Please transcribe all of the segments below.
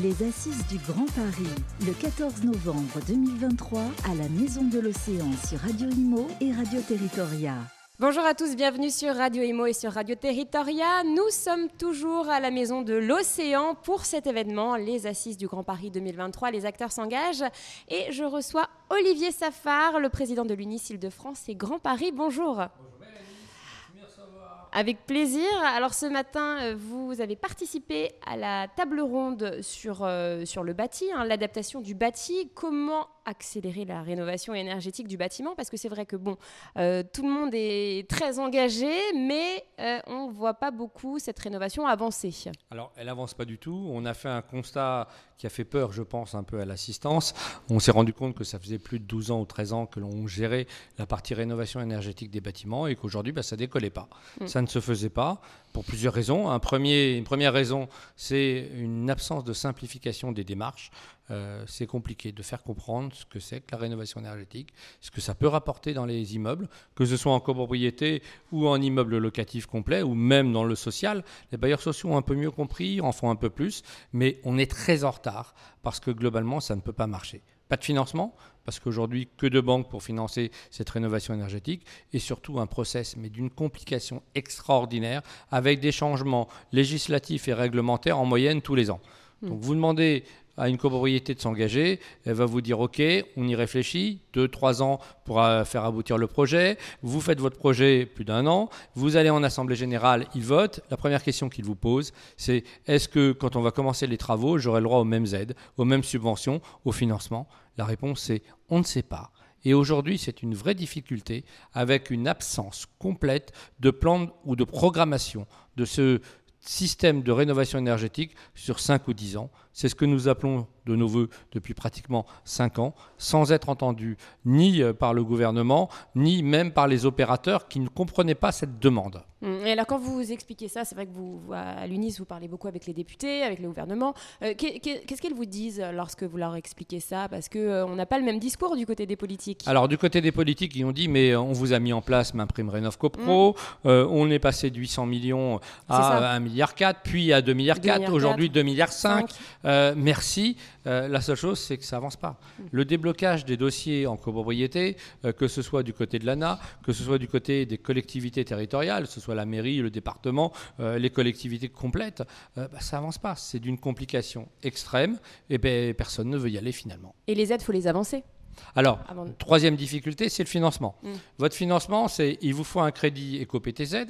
Les Assises du Grand Paris, le 14 novembre 2023, à la Maison de l'Océan sur Radio Imo et Radio Territoria. Bonjour à tous, bienvenue sur Radio Imo et sur Radio Territoria. Nous sommes toujours à la Maison de l'Océan pour cet événement, les Assises du Grand Paris 2023. Les acteurs s'engagent et je reçois Olivier Safar, le président de l'UNIS de france et Grand Paris. Bonjour. Bonjour. Avec plaisir. Alors ce matin, euh, vous avez participé à la table ronde sur, euh, le bâti, hein, l'adaptation du bâti. Comment accélérer la rénovation énergétique du bâtiment Parce que c'est vrai que bon, euh, tout le monde est très engagé, mais on ne voit pas beaucoup cette rénovation avancer. Alors elle avance pas du tout. On a fait un constat qui a fait peur, je pense, un peu à l'assistance. On s'est rendu compte que ça faisait plus de 12 ans ou 13 ans que l'on gérait la partie rénovation énergétique des bâtiments et qu'aujourd'hui, bah, ça décollait pas. Mm. Ça ne se faisait pas pour plusieurs raisons. Une première raison, c'est une absence de simplification des démarches. Euh, c'est compliqué de faire comprendre ce que c'est que la rénovation énergétique, ce que ça peut rapporter dans les immeubles, que ce soit en copropriété ou en immeuble locatif complet, ou même dans le social. Les bailleurs sociaux ont un peu mieux compris, en font un peu plus, mais on est très en retard parce que globalement, ça ne peut pas marcher. Pas de financement, parce qu'aujourd'hui, que de banques pour financer cette rénovation énergétique, et surtout un process, mais d'une complication extraordinaire, avec des changements législatifs et réglementaires en moyenne tous les ans. Hmm. Donc vous demandez à une copropriété de s'engager, elle va vous dire OK, on y réfléchit, deux, trois ans pour euh, faire aboutir le projet, vous faites votre projet plus d'un an, vous allez en assemblée générale, ils votent, la première question qu'ils vous posent, c'est est-ce que quand on va commencer les travaux, j'aurai le droit aux mêmes aides, aux mêmes subventions, au financement? La réponse c'est on ne sait pas. Et aujourd'hui, c'est une vraie difficulté avec une absence complète de plan ou de programmation de ce système de rénovation énergétique sur 5 ou 10 ans. C'est ce que nous appelons de nos voeux depuis pratiquement 5 ans, sans être entendus ni euh, par le gouvernement, ni même par les opérateurs qui ne comprenaient pas cette demande. Hum, et alors quand vous expliquez ça, c'est vrai que vous, à l'UNIS, vous parlez beaucoup avec les députés, avec le gouvernement. Euh, qu'est-ce qu'ils vous disent lorsque vous leur expliquez ça? Parce qu'on euh, n'a pas le même discours du côté des politiques. Alors du côté des politiques, ils ont dit, mais on vous a mis en place ma prime Rénov CoPro, hum. on est passé de 800 millions à 1,4 milliard, puis à 2,4 milliards, aujourd'hui 2,5 milliards. Euh, merci. Euh, la seule chose, c'est que ça avance pas. Le déblocage des dossiers en copropriété, euh, que ce soit du côté de l'ANA, que ce soit du côté des collectivités territoriales, que ce soit la mairie, le département, les collectivités complètes, bah, ça avance pas. C'est d'une complication extrême et ben, personne ne veut y aller finalement. Et les aides, il faut les avancer alors, troisième difficulté, c'est le financement. Mm. Votre financement, c'est il vous faut un crédit éco-PTZ.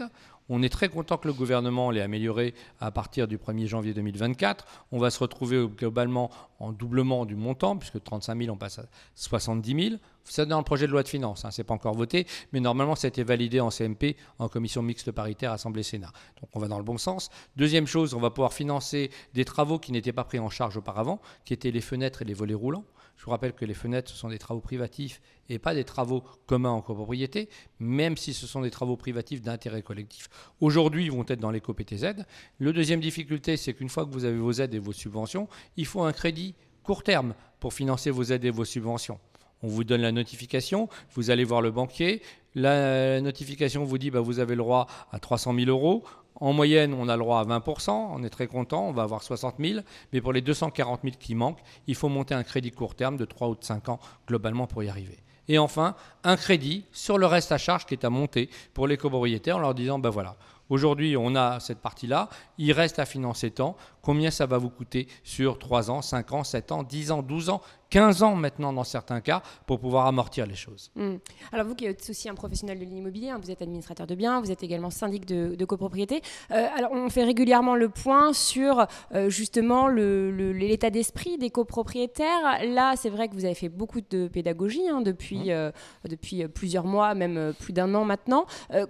On est très content que le gouvernement l'ait amélioré à partir du 1er janvier 2024. On va se retrouver globalement en doublement du montant, puisque 35 000, on passe à 70 000. C'est dans le projet de loi de finances, hein, ce n'est pas encore voté, mais normalement, ça a été validé en CMP, en commission mixte paritaire Assemblée-Sénat. Donc on va dans le bon sens. Deuxième chose, on va pouvoir financer des travaux qui n'étaient pas pris en charge auparavant, qui étaient les fenêtres et les volets roulants. Je vous rappelle que les fenêtres, ce sont des travaux privatifs et pas des travaux communs en copropriété, même si ce sont des travaux privatifs d'intérêt collectif. Aujourd'hui, ils vont être dans l'éco-PTZ. Le deuxième difficulté, c'est qu'une fois que vous avez vos aides et vos subventions, il faut un crédit court terme pour financer vos aides et vos subventions. On vous donne la notification, vous allez voir le banquier, la notification vous dit bah, vous avez le droit à 300 000 euros. En moyenne, on a le droit à 20%, on est très content, on va avoir 60 000, mais pour les 240 000 qui manquent, il faut monter un crédit court terme de 3 ou de 5 ans globalement pour y arriver. Et enfin, un crédit sur le reste à charge qui est à monter pour les copropriétaires en leur disant, ben voilà, aujourd'hui on a cette partie-là, il reste à financer tant, combien ça va vous coûter sur 3 ans, 5 ans, 7 ans, 10 ans, 12 ans 15 ans maintenant dans certains cas pour pouvoir amortir les choses? Hmm. Alors vous qui êtes aussi un professionnel de l'immobilier, hein, vous êtes administrateur de biens, vous êtes également syndic de, copropriété. Euh, alors on fait régulièrement le point sur euh, justement l'état d'esprit des copropriétaires. Là, c'est vrai que vous avez fait beaucoup de pédagogie hein, depuis, mmh. euh, depuis plusieurs mois, même plus d'un an maintenant.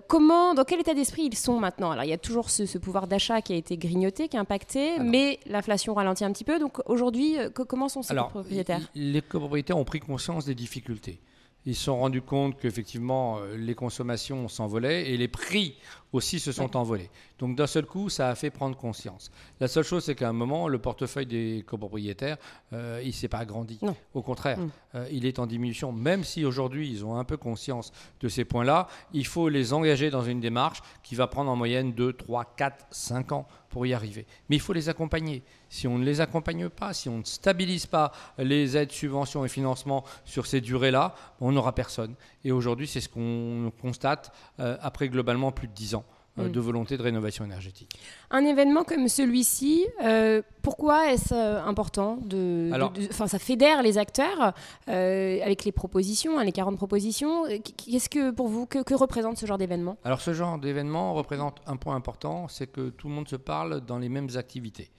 comment, dans quel état d'esprit ils sont maintenant Alors il y a toujours ce, pouvoir d'achat qui a été grignoté, qui a impacté, mais l'inflation ralentit un petit peu. Donc aujourd'hui, comment sont ces copropriétaires les copropriétaires ont pris conscience des difficultés. Ils se sont rendus compte qu'effectivement, euh, les consommations s'envolaient et les prix aussi se sont envolés. Donc d'un seul coup, ça a fait prendre conscience. La seule chose, c'est qu'à un moment, le portefeuille des copropriétaires, euh, il ne s'est pas agrandi. Au contraire, mm. euh, il est en diminution. Même si aujourd'hui, ils ont un peu conscience de ces points-là, il faut les engager dans une démarche qui va prendre en moyenne 2, 3, 4, 5 ans pour y arriver. Mais il faut les accompagner. Si on ne les accompagne pas, si on ne stabilise pas les aides, subventions et financements sur ces durées-là, on n'aura personne. Et aujourd'hui, c'est ce qu'on constate euh, après globalement plus de 10 ans. Euh, mm. de volonté de rénovation énergétique. Un événement comme celui-ci, euh, pourquoi est-ce important de, Enfin, ça fédère les acteurs avec les propositions, hein, les 40 propositions. Qu'est-ce que pour vous que, que représente ce genre d'événement? Alors, ce genre d'événement représente un point important, c'est que tout le monde se parle dans les mêmes activités.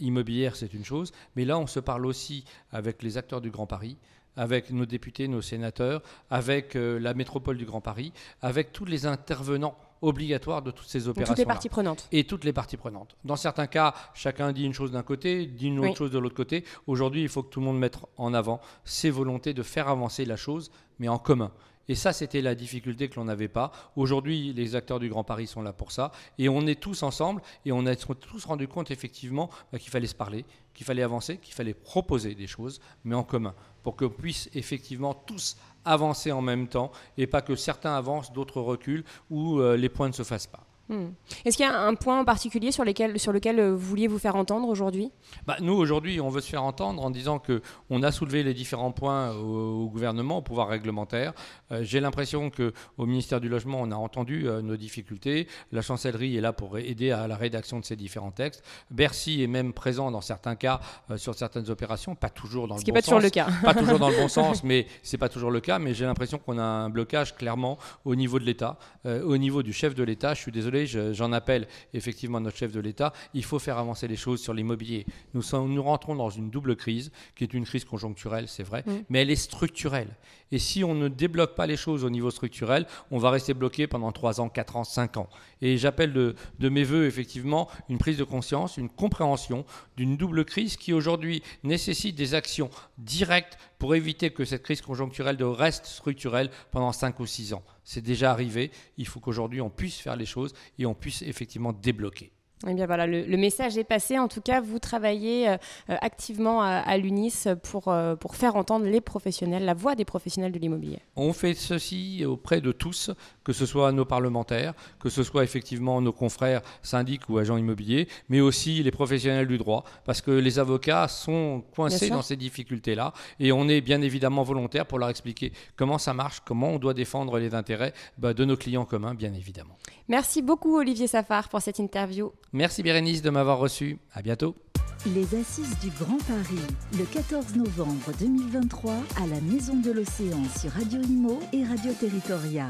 immobilière, c'est une chose, mais là, on se parle aussi avec les acteurs du Grand Paris, avec nos députés, nos sénateurs, avec euh, la métropole du Grand Paris, avec tous les intervenants obligatoires de toutes ces opérations. Toutes les parties prenantes. Et toutes les parties prenantes. Dans certains cas, chacun dit une chose d'un côté, dit une autre chose de l'autre côté. Aujourd'hui, il faut que tout le monde mette en avant ses volontés de faire avancer la chose, mais en commun. Et ça, c'était la difficulté que l'on n'avait pas. Aujourd'hui, les acteurs du Grand Paris sont là pour ça. Et on est tous ensemble et on a tous rendu compte effectivement bah, qu'il fallait se parler, qu'il fallait avancer, qu'il fallait proposer des choses, mais en commun, pour qu'on puisse effectivement tous avancer en même temps et pas que certains avancent, d'autres reculent ou euh, les points ne se fassent pas. Hmm. Est-ce qu'il y a un point en particulier sur, sur lequel euh, vous vouliez vous faire entendre aujourd'hui? Bah, Nous, aujourd'hui, on veut se faire entendre en disant qu'on a soulevé les différents points au, gouvernement, au pouvoir réglementaire. Euh, j'ai l'impression qu'au ministère du Logement, on a entendu euh, nos difficultés. La chancellerie est là pour aider à la rédaction de ces différents textes. Bercy est même présent dans certains cas sur certaines opérations, pas toujours dans Ce le bon sens. Ce qui n'est pas toujours le cas. pas toujours dans le bon sens, mais c'est pas toujours le cas. Mais j'ai l'impression qu'on a un blocage clairement au niveau de l'État, au niveau du chef de l'État. Je suis désolé j'en appelle effectivement à notre chef de l'État, il faut faire avancer les choses sur l'immobilier. Nous, nous rentrons dans une double crise, qui est une crise conjoncturelle, c'est vrai, mm. mais elle est structurelle. Et si on ne débloque pas les choses au niveau structurel, on va rester bloqué pendant 3 ans, 4 ans, 5 ans. Et j'appelle de, de, mes voeux effectivement une prise de conscience, une compréhension d'une double crise qui aujourd'hui nécessite des actions directes pour éviter que cette crise conjoncturelle de reste structurelle pendant 5 ou 6 ans. C'est déjà arrivé, il faut qu'aujourd'hui on puisse faire les choses et on puisse effectivement débloquer. Eh bien voilà, le, message est passé. En tout cas, vous travaillez euh, activement à, l'UNIS pour, euh, pour faire entendre les professionnels, la voix des professionnels de l'immobilier. On fait ceci auprès de tous, que ce soit nos parlementaires, que ce soit effectivement nos confrères syndics ou agents immobiliers, mais aussi les professionnels du droit, parce que les avocats sont coincés dans ces difficultés-là, et on est bien évidemment volontaire pour leur expliquer comment ça marche, comment on doit défendre les intérêts bah, de nos clients communs, bien évidemment. Merci beaucoup Olivier Safar pour cette interview. Merci Bérénice de m'avoir reçu. À bientôt. Les Assises du Grand Paris, le 14 novembre 2023, à la Maison de l'Océan sur Radio Imo et Radio Territoria.